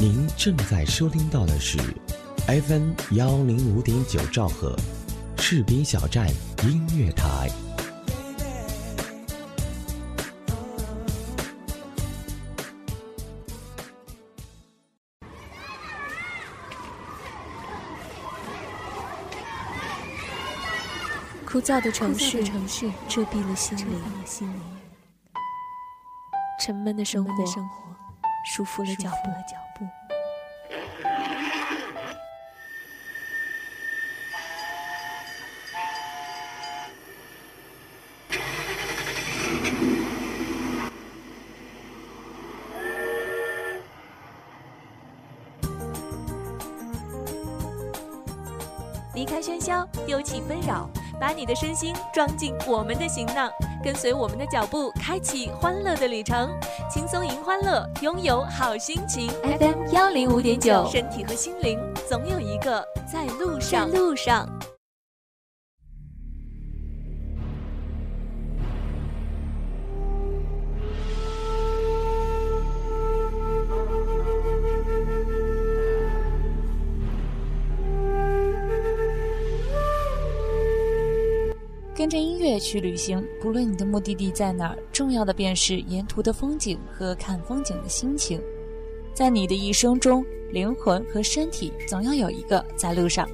您正在收听到的是 FM 幺零五点九兆赫，士兵小站音乐台。枯燥的城市，遮蔽了心灵；沉闷的生活，束缚了脚步。离开喧嚣，丢弃纷扰。把你的身心装进我们的行囊，跟随我们的脚步，开启欢乐的旅程，轻松迎欢乐，拥有好心情。FM 幺零五点九，身体和心灵总有一个在路上。路上。跟着音乐去旅行，不论你的目的地在哪儿，重要的便是沿途的风景和看风景的心情。在你的一生中，灵魂和身体总要有一个在路上。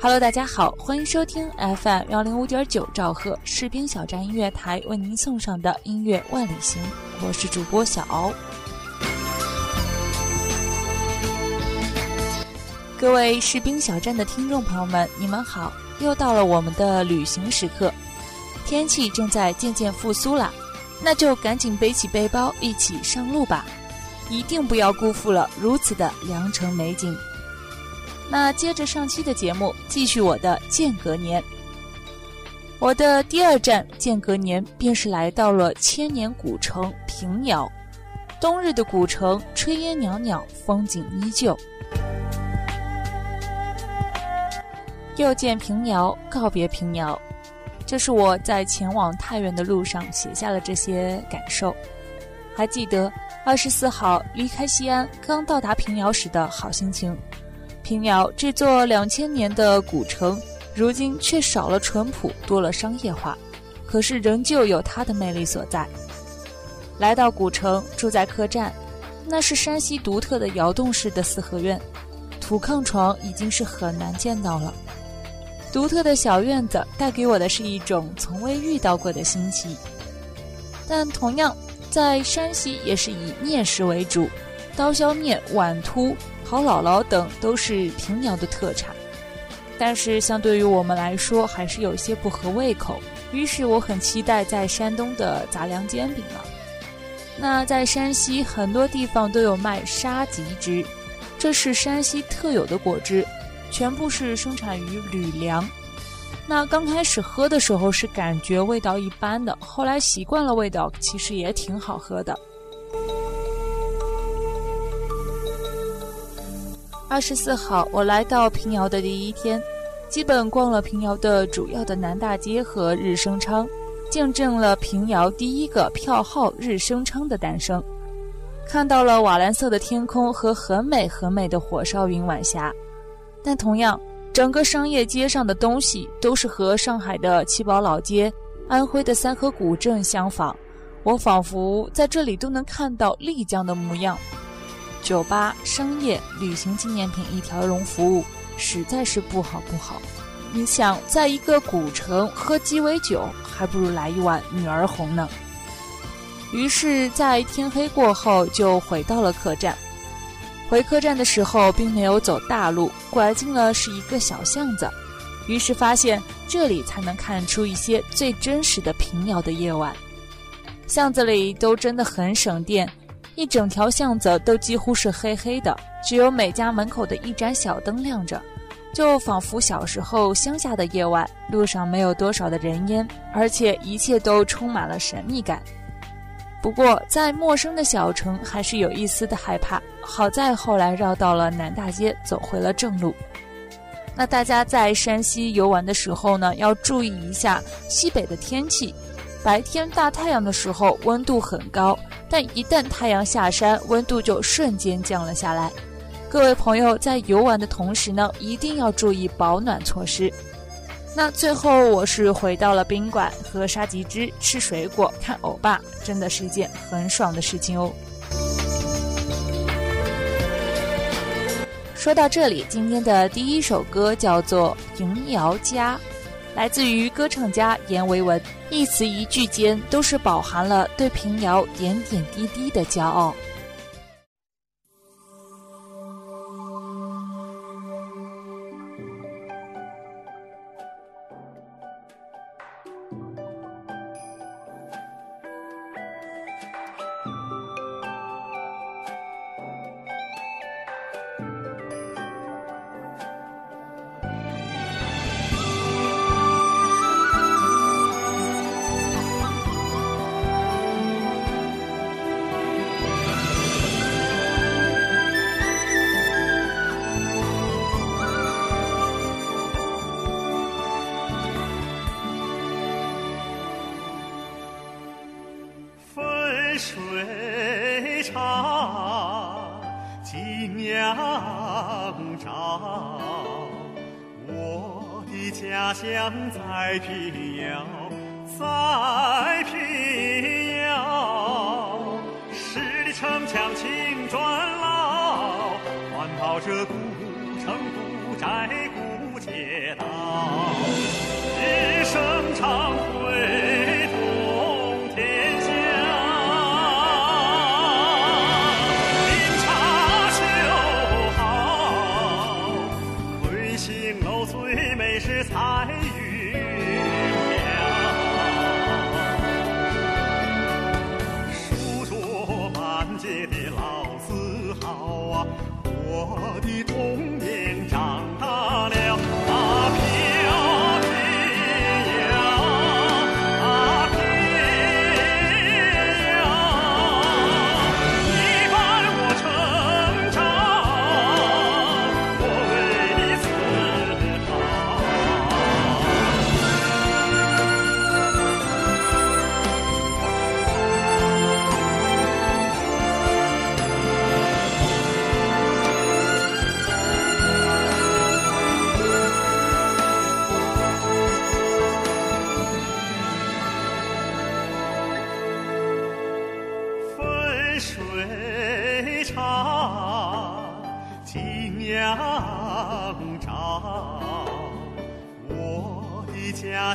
Hello，大家好，欢迎收听 FM 幺零五点九兆赫士兵小站音乐台为您送上的音乐万里行，我是主播小敖。各位士兵小站的听众朋友们，你们好。又到了我们的旅行时刻，天气正在渐渐复苏了，那就赶紧背起背包一起上路吧，一定不要辜负了如此的良辰美景。那接着上期的节目，继续我的间隔年。我的第二站间隔年便是来到了千年古城平遥，冬日的古城炊烟袅袅，风景依旧。又见平遥，告别平遥，这是我在前往太原的路上写下了这些感受。还记得二十四号离开西安，刚到达平遥时的好心情。平遥这座两千年的古城，如今却少了淳朴，多了商业化，可是仍旧有它的魅力所在。来到古城，住在客栈，那是山西独特的窑洞式的四合院，土炕床已经是很难见到了。独特的小院子带给我的是一种从未遇到过的新奇，但同样在山西也是以面食为主，刀削面、碗突、好姥姥等都是平遥的特产，但是相对于我们来说还是有些不合胃口。于是我很期待在山东的杂粮煎饼了。那在山西很多地方都有卖沙棘汁，这是山西特有的果汁。全部是生产于吕梁。那刚开始喝的时候是感觉味道一般的，后来习惯了味道，其实也挺好喝的。二十四号，我来到平遥的第一天，基本逛了平遥的主要的南大街和日升昌，见证了平遥第一个票号日升昌的诞生，看到了瓦蓝色的天空和很美很美的火烧云晚霞。但同样，整个商业街上的东西都是和上海的七宝老街、安徽的三河古镇相仿。我仿佛在这里都能看到丽江的模样。酒吧、商业、旅行纪念品一条龙服务，实在是不好不好。你想，在一个古城喝鸡尾酒，还不如来一碗女儿红呢。于是，在天黑过后，就回到了客栈。回客栈的时候，并没有走大路，拐进了是一个小巷子，于是发现这里才能看出一些最真实的平遥的夜晚。巷子里都真的很省电，一整条巷子都几乎是黑黑的，只有每家门口的一盏小灯亮着，就仿佛小时候乡下的夜晚，路上没有多少的人烟，而且一切都充满了神秘感。不过，在陌生的小城，还是有一丝的害怕。好在后来绕到了南大街，走回了正路。那大家在山西游玩的时候呢，要注意一下西北的天气。白天大太阳的时候温度很高，但一旦太阳下山，温度就瞬间降了下来。各位朋友在游玩的同时呢，一定要注意保暖措施。那最后我是回到了宾馆，喝沙棘汁，吃水果，看欧巴，真的是一件很爽的事情哦。说到这里，今天的第一首歌叫做《迎瑶家》。来自于歌唱家阎维文，一词一句间都是饱含了对平遥点点滴滴的骄傲。在平遥，十里城墙青砖老，环抱着古城古寨古街道，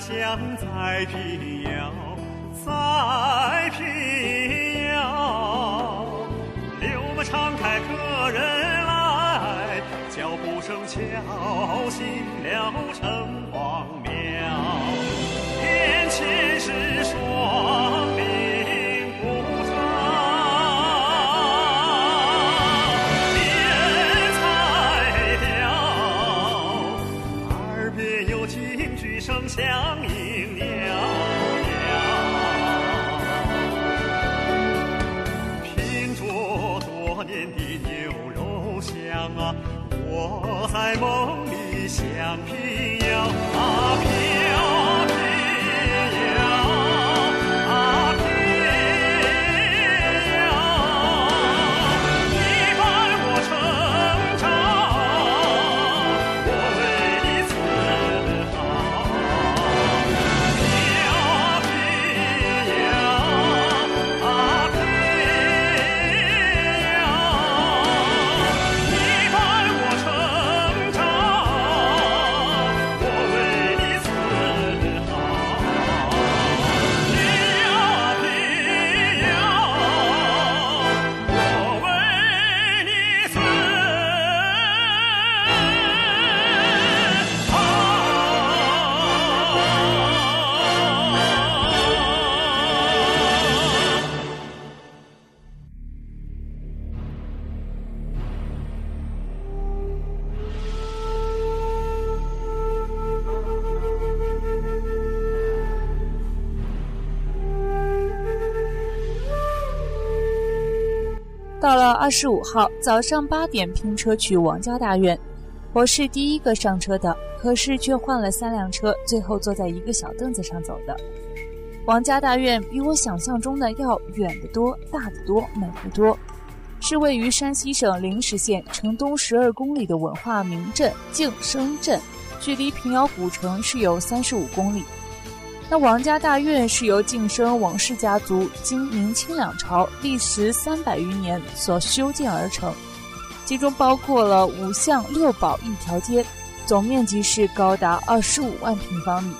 的家乡在平遥，在平遥。柳们敞开，客人来，脚步声敲啊，我在梦里想平遥啊，到了二十五号早上八点拼车去王家大院，我是第一个上车的，可是却换了三辆车，最后坐在一个小凳子上走的。王家大院比我想象中的要远得多、大得多、美得多，是位于山西省灵石县城东十二公里的文化名镇静生镇，距离平遥古城是有三十五公里。那王家大院是由晋生王氏家族经明清两朝历时三百余年所修建而成，其中包括了五巷六堡一条街，总面积是高达二十五万平方米。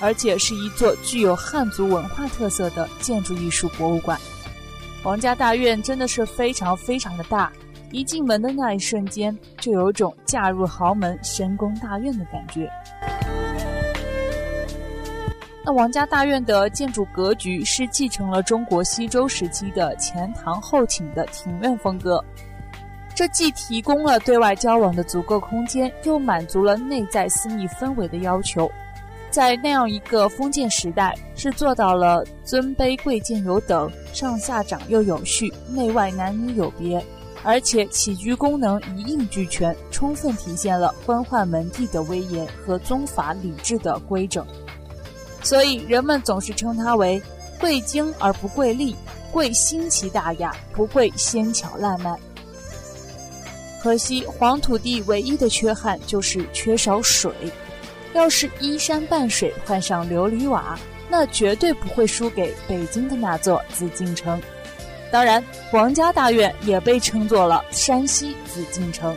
而且是一座具有汉族文化特色的建筑艺术博物馆。王家大院真的是非常非常的大，一进门的那一瞬间，就有种嫁入豪门、深宫大院的感觉。那王家大院的建筑格局是继承了中国西周时期的前堂后寝的庭院风格，这既提供了对外交往的足够空间，又满足了内在私密氛围的要求。在那样一个封建时代，是做到了尊卑贵贱有等，上下长幼有序，内外男女有别，而且起居功能一应俱全，充分体现了官宦门第的威严和宗法礼制的规整。所以人们总是称它为“贵精而不贵丽，贵新奇大雅，不贵纤巧烂漫”。可惜黄土地唯一的缺憾就是缺少水。要是依山傍水，换上琉璃瓦，那绝对不会输给北京的那座紫禁城。当然，王家大院也被称作了山西紫禁城。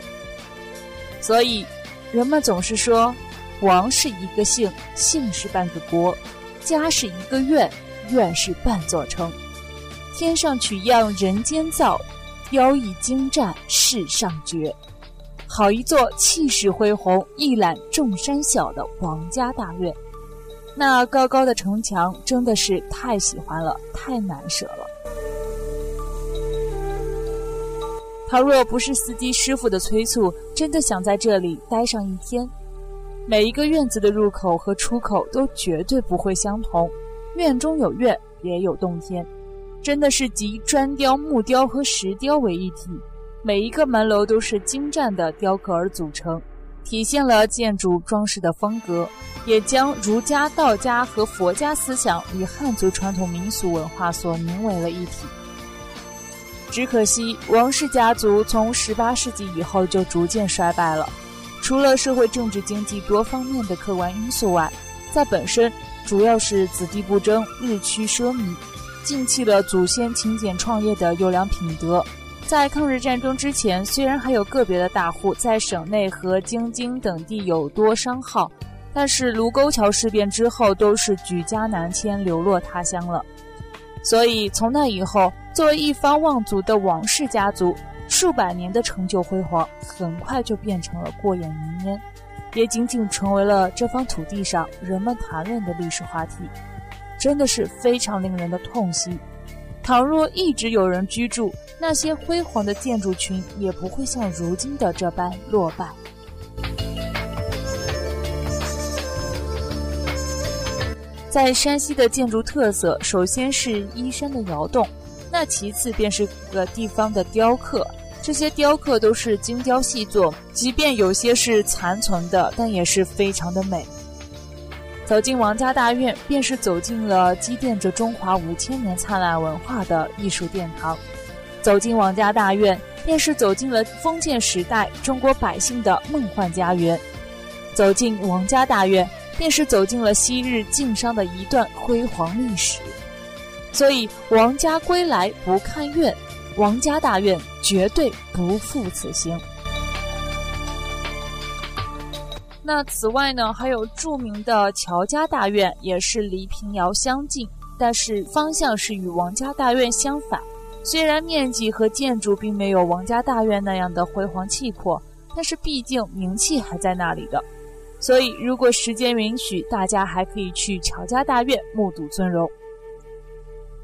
所以，人们总是说，王是一个姓，姓是半个国；家是一个院，院是半座城。天上取样人间造，雕艺精湛世上绝。好一座气势恢宏、一览众山小的王家大院，那高高的城墙真的是太喜欢了，太难舍了。倘若不是司机师傅的催促，真的想在这里待上一天。每一个院子的入口和出口都绝对不会相同，院中有院，别有洞天，真的是集砖雕、木雕和石雕为一体。每一个门楼都是精湛的雕刻而组成，体现了建筑装饰的风格，也将儒家、道家和佛家思想与汉族传统民俗文化所凝为了一体。只可惜，王氏家族从十八世纪以后就逐渐衰败了。除了社会、政治、经济多方面的客观因素外，在本身主要是子弟不争、日趋奢靡，尽弃了祖先勤俭创业的优良品德。在抗日战争之前，虽然还有个别的大户在省内和京津等地有多商号，但是卢沟桥事变之后，都是举家南迁，流落他乡了。所以从那以后，作为一方望族的王氏家族，数百年的成就辉煌，很快就变成了过眼云烟，也仅仅成为了这方土地上人们谈论的历史话题，真的是非常令人的痛惜。倘若一直有人居住，那些辉煌的建筑群也不会像如今的这般落败。在山西的建筑特色，首先是依山的窑洞，那其次便是个地方的雕刻。这些雕刻都是精雕细作，即便有些是残存的，但也是非常的美。走进王家大院，便是走进了积淀着中华五千年灿烂文化的艺术殿堂；走进王家大院，便是走进了封建时代中国百姓的梦幻家园；走进王家大院，便是走进了昔日晋商的一段辉煌历史。所以，王家归来不看院，王家大院绝对不负此行。那此外呢，还有著名的乔家大院，也是离平遥相近，但是方向是与王家大院相反。虽然面积和建筑并没有王家大院那样的辉煌气魄，但是毕竟名气还在那里的。所以，如果时间允许，大家还可以去乔家大院目睹尊容。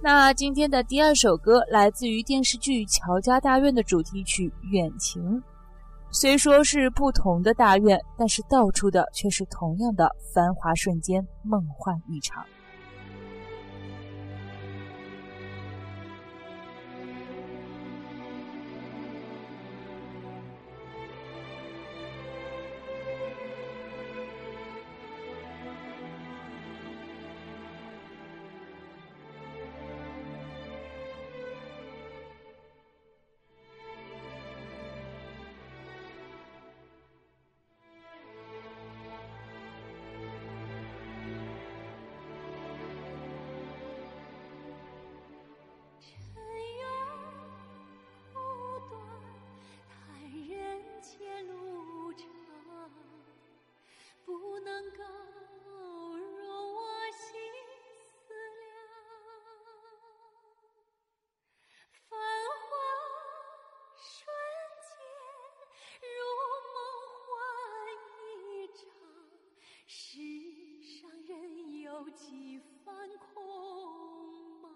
那今天的第二首歌来自于电视剧《乔家大院》的主题曲《远情》。虽说是不同的大院，但是道出的却是同样的繁华瞬间，梦幻一场。有几番空忙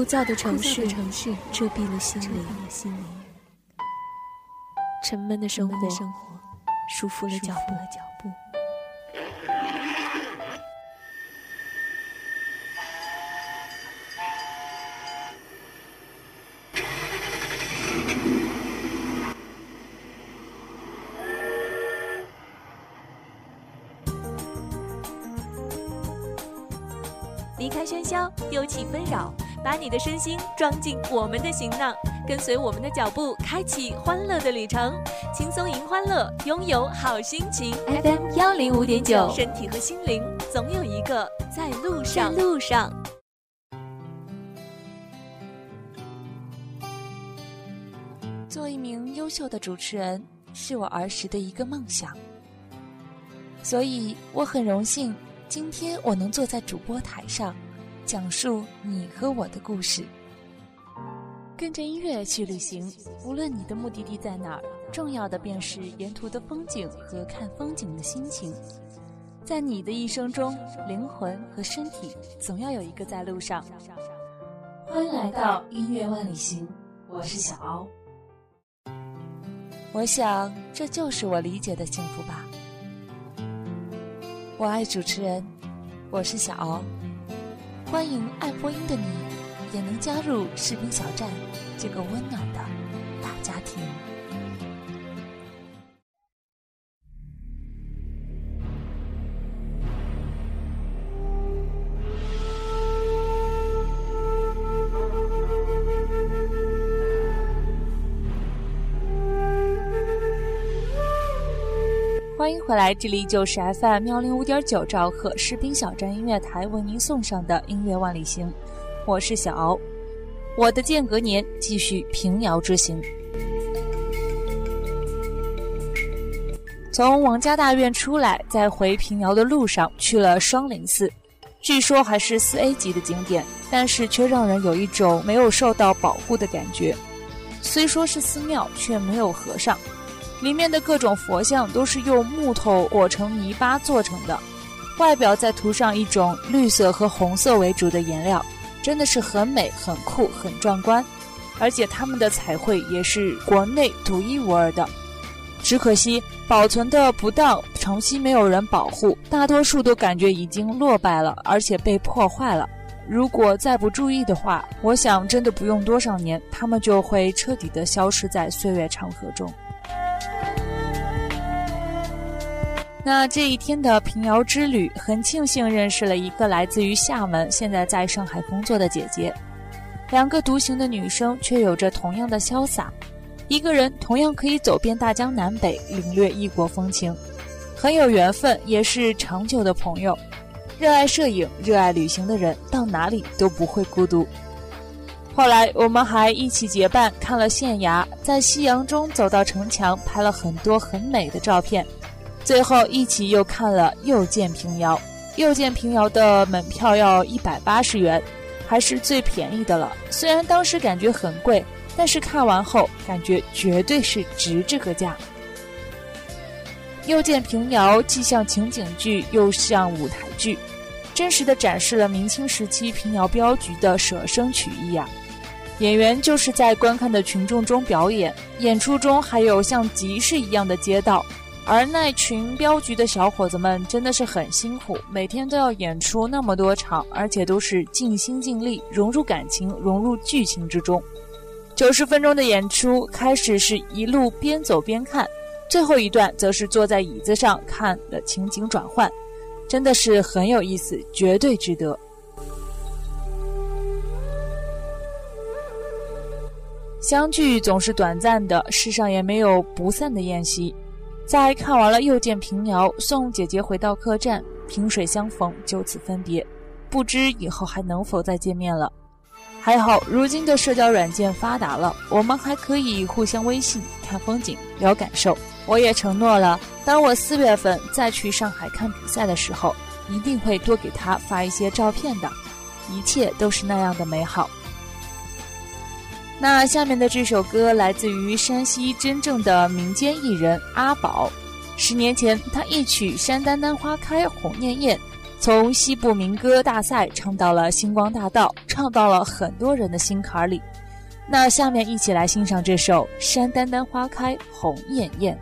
枯燥的城市，城市遮蔽了心灵；沉闷的生活，束缚了脚步。离开喧嚣，丢弃纷扰。把你的身心装进我们的行囊，跟随我们的脚步，开启欢乐的旅程。轻松迎欢乐，拥有好心情。FM 幺零五点九，身体和心灵总有一个在路上。路上。做一名优秀的主持人是我儿时的一个梦想，所以我很荣幸，今天我能坐在主播台上。讲述你和我的故事，跟着音乐去旅行。无论你的目的地在哪儿，重要的便是沿途的风景和看风景的心情。在你的一生中，灵魂和身体总要有一个在路上。欢迎来到音乐万里行，我是小欧。我想，这就是我理解的幸福吧。我爱主持人，我是小敖。欢迎爱播音的你，也能加入视频小站这个温暖的回来，这里就是 FM 幺零五点九兆赫士兵小站音乐台为您送上的音乐万里行，我是小敖。我的间隔年继续平遥之行，从王家大院出来，在回平遥的路上去了双林寺，据说还是四 A 级的景点，但是却让人有一种没有受到保护的感觉。虽说是寺庙，却没有和尚。里面的各种佛像都是用木头裹成泥巴做成的，外表再涂上一种绿色和红色为主的颜料，真的是很美、很酷、很壮观。而且他们的彩绘也是国内独一无二的。只可惜保存的不当，长期没有人保护，大多数都感觉已经落败了，而且被破坏了。如果再不注意的话，我想真的不用多少年，他们就会彻底的消失在岁月长河中。那这一天的平遥之旅，很庆幸认识了一个来自于厦门、现在在上海工作的姐姐。两个独行的女生，却有着同样的潇洒。一个人同样可以走遍大江南北，领略异国风情，很有缘分，也是长久的朋友。热爱摄影、热爱旅行的人，到哪里都不会孤独。后来，我们还一起结伴看了县衙，在夕阳中走到城墙，拍了很多很美的照片。最后一起又看了又见平遥，又见平遥的门票要一百八十元，还是最便宜的了。虽然当时感觉很贵，但是看完后感觉绝对是值这个价。又见平遥既像情景剧又像舞台剧，真实的展示了明清时期平遥镖局的舍生取义啊！演员就是在观看的群众中表演，演出中还有像集市一样的街道。而那群镖局的小伙子们真的是很辛苦，每天都要演出那么多场，而且都是尽心尽力，融入感情，融入剧情之中。九十分钟的演出，开始是一路边走边看，最后一段则是坐在椅子上看的情景转换，真的是很有意思，绝对值得。相聚总是短暂的，世上也没有不散的宴席。在看完了又见平遥，送姐姐回到客栈，萍水相逢，就此分别，不知以后还能否再见面了。还好，如今的社交软件发达了，我们还可以互相微信、看风景、聊感受。我也承诺了，当我四月份再去上海看比赛的时候，一定会多给他发一些照片的。一切都是那样的美好。那下面的这首歌来自于山西真正的民间艺人阿宝。十年前，他一曲《山丹丹花开红艳艳》，从西部民歌大赛唱到了星光大道，唱到了很多人的心坎里。那下面一起来欣赏这首《山丹丹花开红艳艳》。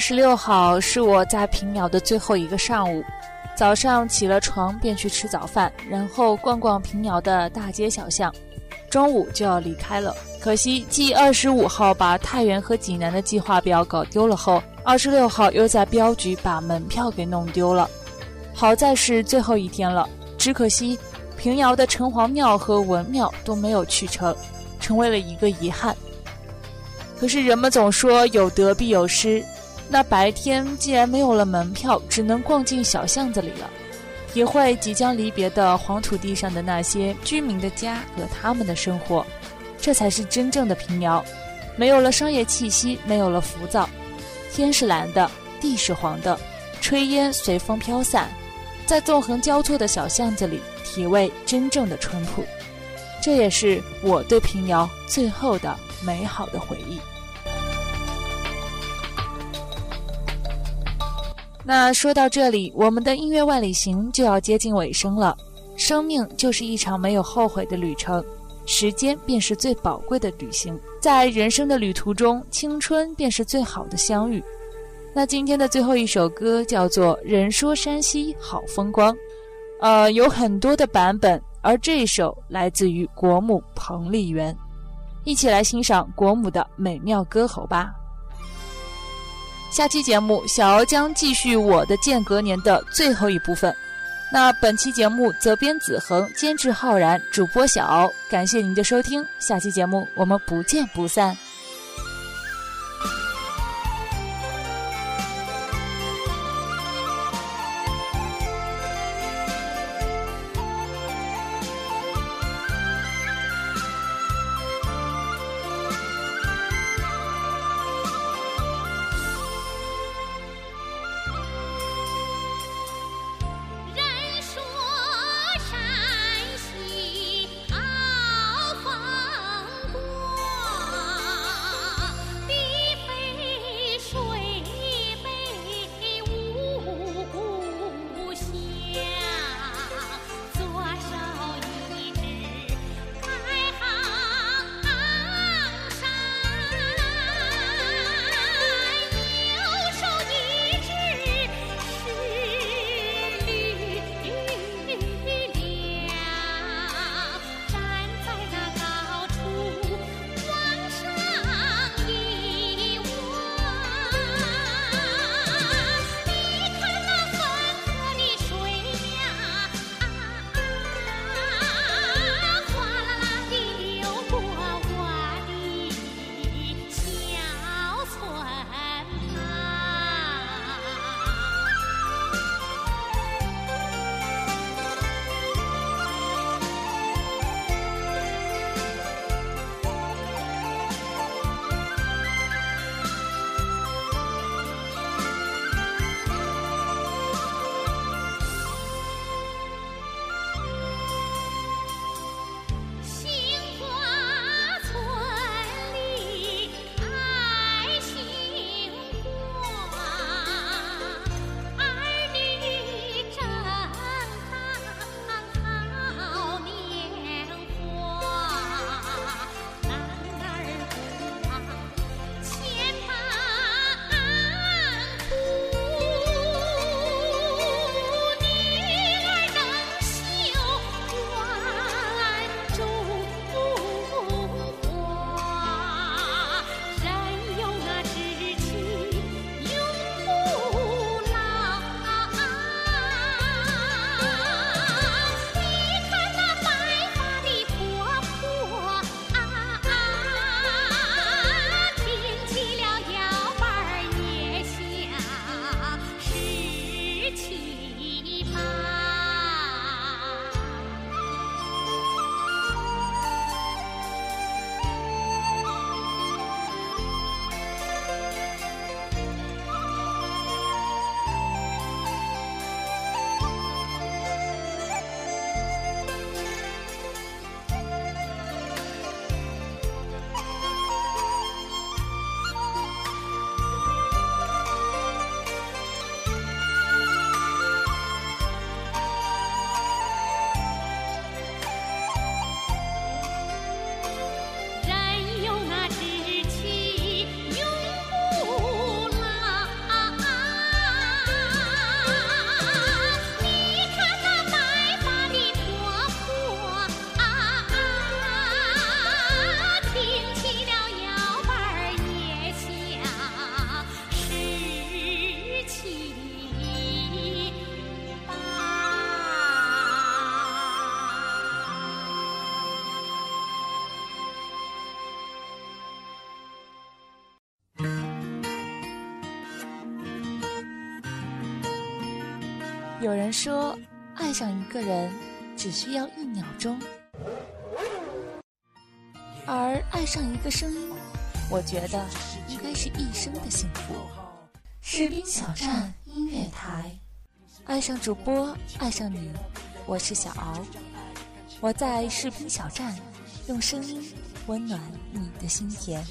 十六号是我在平遥的最后一个上午，早上起了床便去吃早饭，然后逛逛平遥的大街小巷，中午就要离开了。可惜继二十五号把太原和济南的计划表搞丢了后，二十六号又在镖局把门票给弄丢了。好在是最后一天了，只可惜平遥的城隍庙和文庙都没有去成，成为了一个遗憾。可是人们总说有得必有失，那白天既然没有了门票，只能逛进小巷子里了，也会即将离别的黄土地上的那些居民的家和他们的生活。这才是真正的平遥，没有了商业气息，没有了浮躁，天是蓝的，地是黄的，炊烟随风飘散，在纵横交错的小巷子里，体味真正的淳朴。这也是我对平遥最后的美好的回忆。那说到这里，我们的音乐万里行就要接近尾声了。生命就是一场没有后悔的旅程。时间便是最宝贵的旅行，在人生的旅途中，青春便是最好的相遇。那今天的最后一首歌叫做《人说山西好风光》，呃，有很多的版本，而这首来自于国母彭丽媛。一起来欣赏国母的美妙歌喉吧。下期节目，小敖将继续我的间隔年的最后一部分。那本期节目责编子恒，监制浩然，主播小敖，感谢您的收听，下期节目我们不见不散。说，爱上一个人只需要一秒钟，而爱上一个声音，我觉得应该是一生的幸福。士兵小站音乐台，爱上主播，爱上你，我是小敖，我在士兵小站，用声音温暖你的心田。